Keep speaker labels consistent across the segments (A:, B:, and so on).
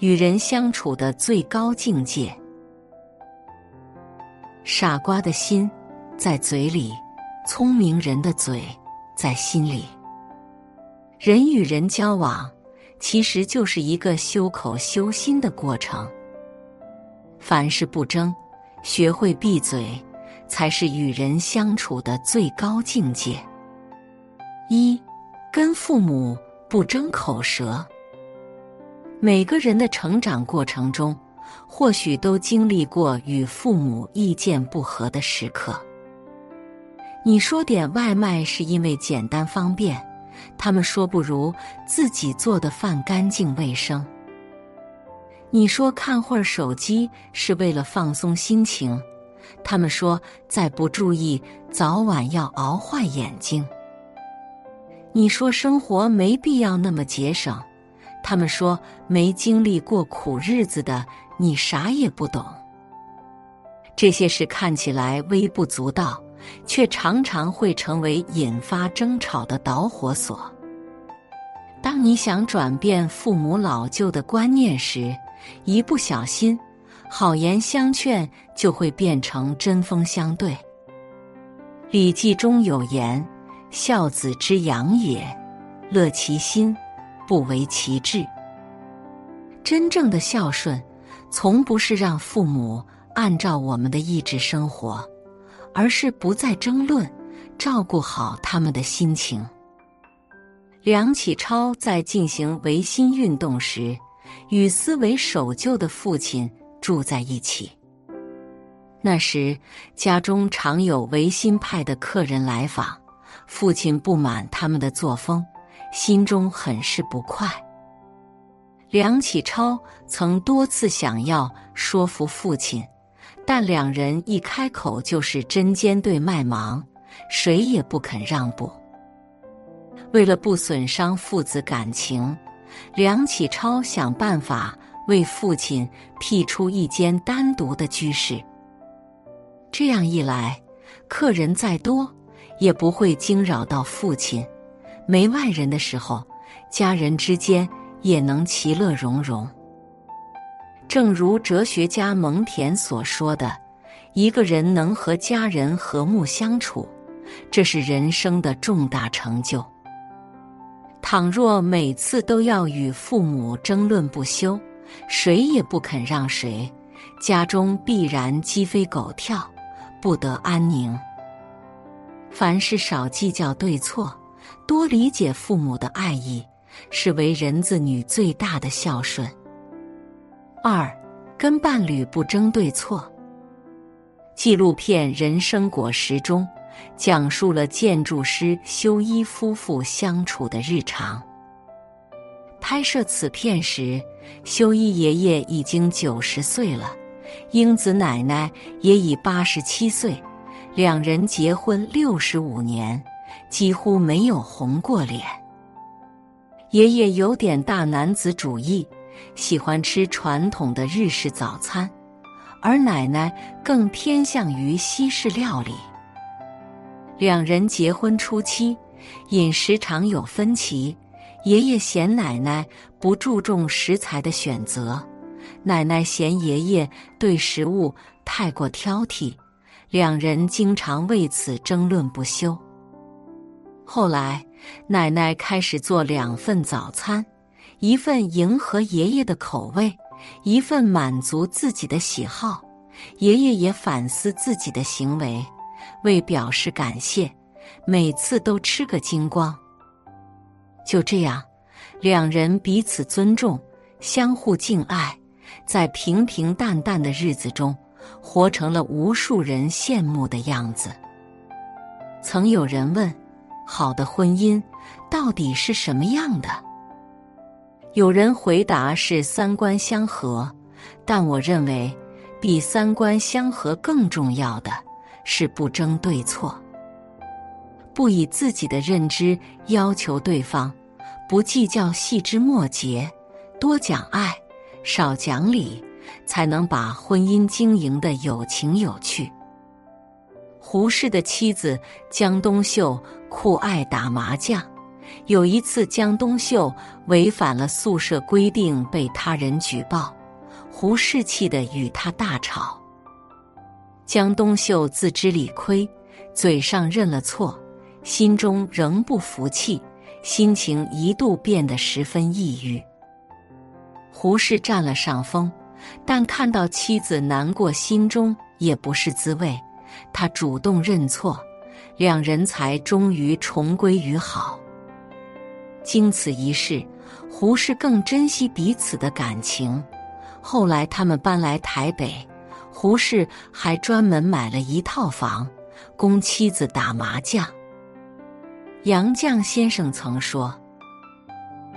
A: 与人相处的最高境界。傻瓜的心在嘴里，聪明人的嘴在心里。人与人交往，其实就是一个修口修心的过程。凡事不争，学会闭嘴，才是与人相处的最高境界。一，跟父母不争口舌。每个人的成长过程中。或许都经历过与父母意见不合的时刻。你说点外卖是因为简单方便，他们说不如自己做的饭干净卫生。你说看会儿手机是为了放松心情，他们说再不注意早晚要熬坏眼睛。你说生活没必要那么节省，他们说没经历过苦日子的。你啥也不懂，这些事看起来微不足道，却常常会成为引发争吵的导火索。当你想转变父母老旧的观念时，一不小心，好言相劝就会变成针锋相对。《礼记》中有言：“孝子之养也，乐其心，不为其志。”真正的孝顺。从不是让父母按照我们的意志生活，而是不再争论，照顾好他们的心情。梁启超在进行维新运动时，与思维守旧的父亲住在一起。那时家中常有维新派的客人来访，父亲不满他们的作风，心中很是不快。梁启超曾多次想要说服父亲，但两人一开口就是针尖对麦芒，谁也不肯让步。为了不损伤父子感情，梁启超想办法为父亲辟出一间单独的居室。这样一来，客人再多也不会惊扰到父亲。没外人的时候，家人之间。也能其乐融融。正如哲学家蒙恬所说的：“一个人能和家人和睦相处，这是人生的重大成就。倘若每次都要与父母争论不休，谁也不肯让谁，家中必然鸡飞狗跳，不得安宁。凡事少计较对错，多理解父母的爱意。”是为人子女最大的孝顺。二，跟伴侣不争对错。纪录片《人生果实》中，讲述了建筑师修一夫妇相处的日常。拍摄此片时，修一爷爷已经九十岁了，英子奶奶也已八十七岁，两人结婚六十五年，几乎没有红过脸。爷爷有点大男子主义，喜欢吃传统的日式早餐，而奶奶更偏向于西式料理。两人结婚初期，饮食常有分歧，爷爷嫌奶奶不注重食材的选择，奶奶嫌爷爷对食物太过挑剔，两人经常为此争论不休。后来。奶奶开始做两份早餐，一份迎合爷爷的口味，一份满足自己的喜好。爷爷也反思自己的行为，为表示感谢，每次都吃个精光。就这样，两人彼此尊重，相互敬爱，在平平淡淡的日子中，活成了无数人羡慕的样子。曾有人问。好的婚姻到底是什么样的？有人回答是三观相合，但我认为比三观相合更重要的是不争对错，不以自己的认知要求对方，不计较细枝末节，多讲爱，少讲理，才能把婚姻经营的有情有趣。胡适的妻子江冬秀酷爱打麻将，有一次，江冬秀违反了宿舍规定，被他人举报，胡适气得与他大吵。江冬秀自知理亏，嘴上认了错，心中仍不服气，心情一度变得十分抑郁。胡适占了上风，但看到妻子难过，心中也不是滋味。他主动认错，两人才终于重归于好。经此一事，胡适更珍惜彼此的感情。后来他们搬来台北，胡适还专门买了一套房，供妻子打麻将。杨绛先生曾说：“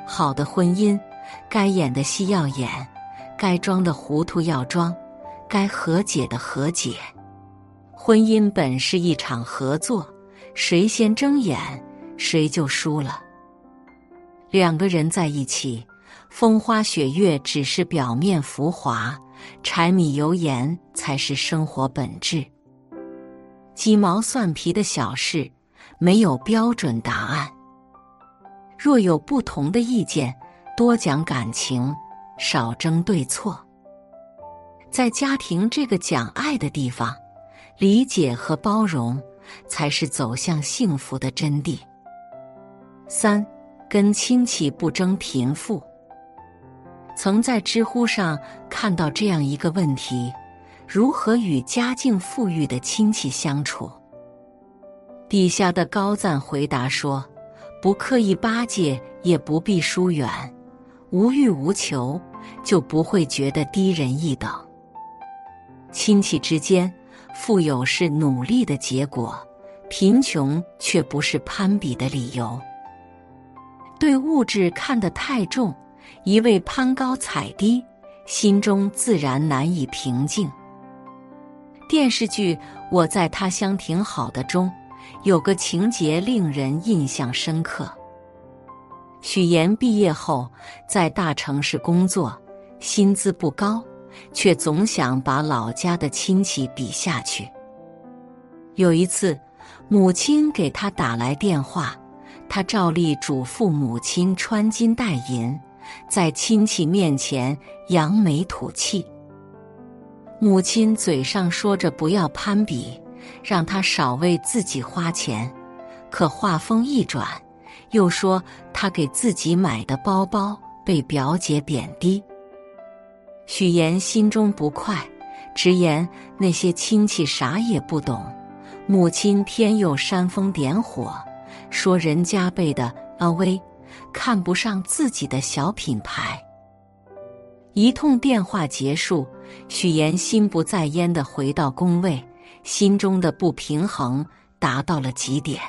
A: 好的婚姻，该演的戏要演，该装的糊涂要装，该和解的和解。婚姻本是一场合作，谁先睁眼，谁就输了。”两个人在一起，风花雪月只是表面浮华，柴米油盐才是生活本质。鸡毛蒜皮的小事，没有标准答案。若有不同的意见，多讲感情，少争对错。在家庭这个讲爱的地方，理解和包容才是走向幸福的真谛。三。跟亲戚不争贫富。曾在知乎上看到这样一个问题：如何与家境富裕的亲戚相处？底下的高赞回答说：“不刻意巴结，也不必疏远，无欲无求，就不会觉得低人一等。亲戚之间，富有是努力的结果，贫穷却不是攀比的理由。”对物质看得太重，一味攀高踩低，心中自然难以平静。电视剧《我在他乡挺好的》中有个情节令人印象深刻：许岩毕业后在大城市工作，薪资不高，却总想把老家的亲戚比下去。有一次，母亲给他打来电话。他照例嘱咐母亲穿金戴银，在亲戚面前扬眉吐气。母亲嘴上说着不要攀比，让他少为自己花钱，可话锋一转，又说他给自己买的包包被表姐贬低。许岩心中不快，直言那些亲戚啥也不懂。母亲偏又煽风点火。说人家辈的 LV 看不上自己的小品牌。一通电话结束，许岩心不在焉的回到工位，心中的不平衡达到了极点。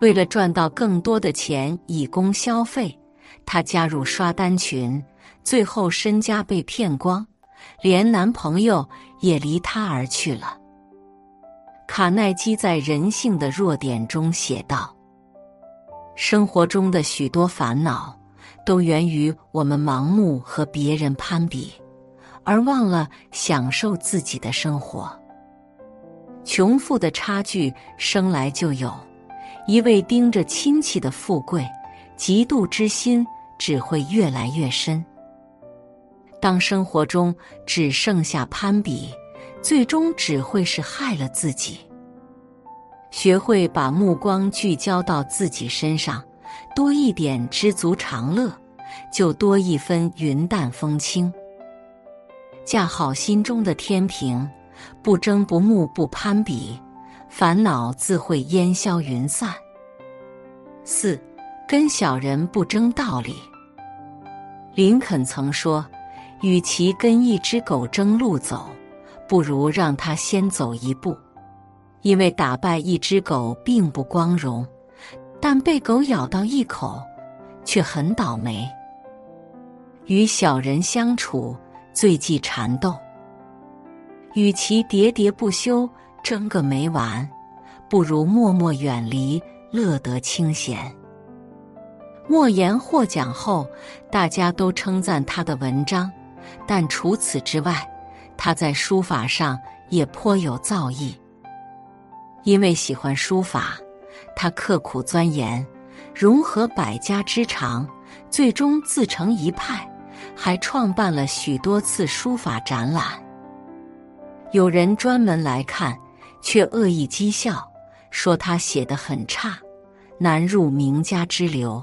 A: 为了赚到更多的钱以供消费，她加入刷单群，最后身家被骗光，连男朋友也离她而去了。卡耐基在《人性的弱点》中写道：“生活中的许多烦恼，都源于我们盲目和别人攀比，而忘了享受自己的生活。穷富的差距生来就有，一味盯着亲戚的富贵，嫉妒之心只会越来越深。当生活中只剩下攀比。”最终只会是害了自己。学会把目光聚焦到自己身上，多一点知足常乐，就多一分云淡风轻。架好心中的天平，不争不慕不攀比，烦恼自会烟消云散。四，跟小人不争道理。林肯曾说：“与其跟一只狗争路走。”不如让它先走一步，因为打败一只狗并不光荣，但被狗咬到一口，却很倒霉。与小人相处，最忌缠斗。与其喋喋不休争个没完，不如默默远离，乐得清闲。莫言获奖后，大家都称赞他的文章，但除此之外。他在书法上也颇有造诣，因为喜欢书法，他刻苦钻研，融合百家之长，最终自成一派，还创办了许多次书法展览。有人专门来看，却恶意讥笑，说他写得很差，难入名家之流。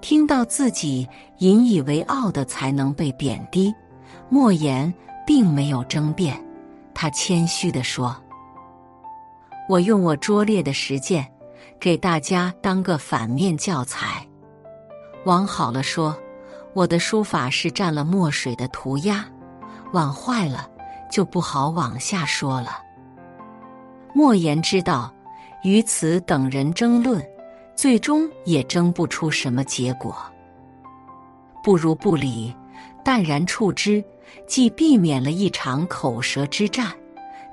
A: 听到自己引以为傲的才能被贬低，莫言并没有争辩，他谦虚地说：“我用我拙劣的实践，给大家当个反面教材。往好了说，我的书法是蘸了墨水的涂鸦；往坏了，就不好往下说了。”莫言知道，与此等人争论。最终也争不出什么结果，不如不理，淡然处之，既避免了一场口舌之战，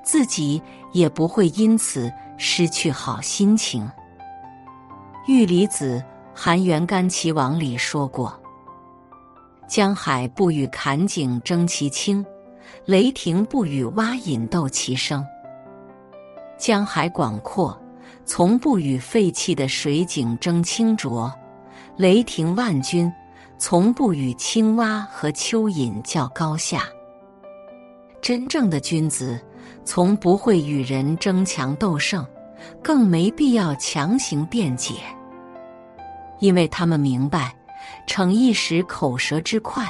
A: 自己也不会因此失去好心情。玉离子《含元干齐王》里说过：“江海不与坎井争其清，雷霆不与蛙饮斗其声。”江海广阔。从不与废弃的水井争清浊，雷霆万钧；从不与青蛙和蚯蚓较高下。真正的君子，从不会与人争强斗胜，更没必要强行辩解，因为他们明白，逞一时口舌之快，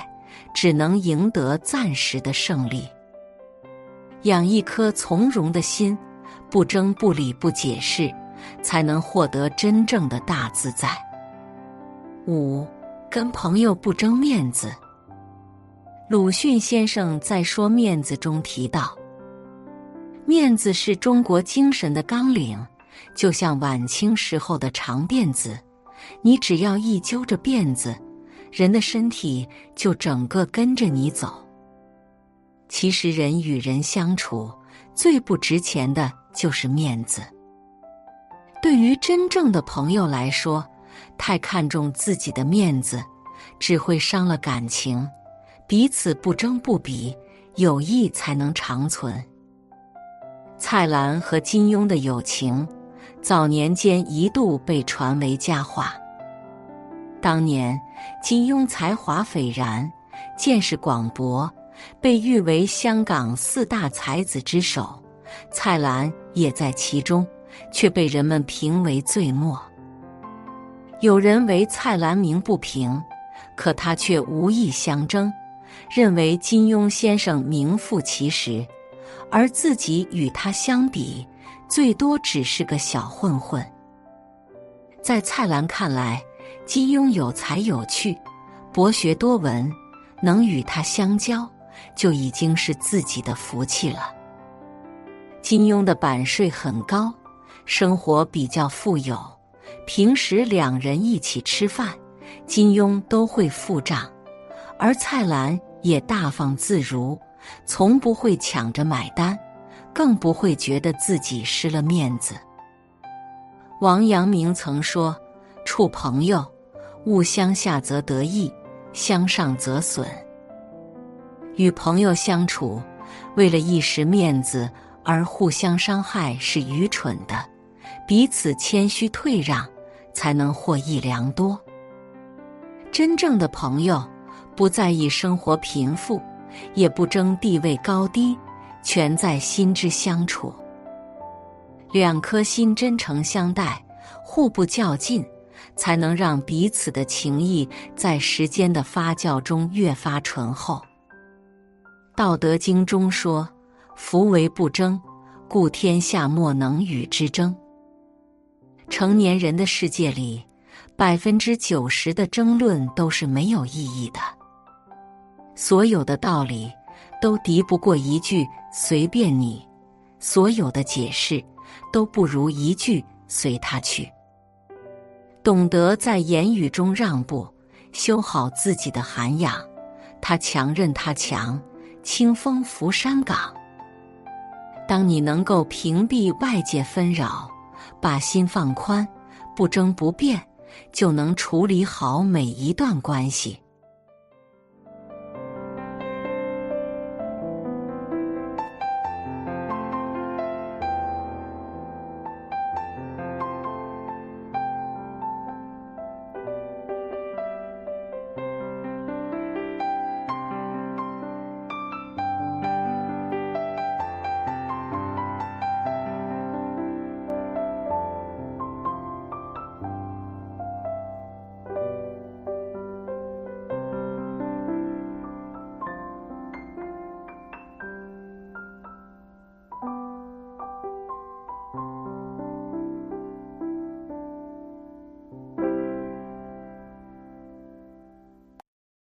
A: 只能赢得暂时的胜利。养一颗从容的心，不争不理不解释。才能获得真正的大自在。五，跟朋友不争面子。鲁迅先生在说面子中提到，面子是中国精神的纲领，就像晚清时候的长辫子，你只要一揪着辫子，人的身体就整个跟着你走。其实人与人相处，最不值钱的就是面子。对于真正的朋友来说，太看重自己的面子，只会伤了感情。彼此不争不比，友谊才能长存。蔡澜和金庸的友情，早年间一度被传为佳话。当年金庸才华斐然，见识广博，被誉为香港四大才子之首，蔡澜也在其中。却被人们评为最末。有人为蔡澜鸣不平，可他却无意相争，认为金庸先生名副其实，而自己与他相比，最多只是个小混混。在蔡澜看来，金庸有才有趣，博学多闻，能与他相交，就已经是自己的福气了。金庸的版税很高。生活比较富有，平时两人一起吃饭，金庸都会付账，而蔡澜也大方自如，从不会抢着买单，更不会觉得自己失了面子。王阳明曾说：“处朋友，勿相下则得益，相上则损。”与朋友相处，为了一时面子而互相伤害是愚蠢的。彼此谦虚退让，才能获益良多。真正的朋友，不在意生活贫富，也不争地位高低，全在心之相处。两颗心真诚相待，互不较劲，才能让彼此的情谊在时间的发酵中越发醇厚。道德经中说：“夫为不争，故天下莫能与之争。”成年人的世界里，百分之九十的争论都是没有意义的。所有的道理都敌不过一句“随便你”，所有的解释都不如一句“随他去”。懂得在言语中让步，修好自己的涵养。他强任他强，清风拂山岗。当你能够屏蔽外界纷扰。把心放宽，不争不辩，就能处理好每一段关系。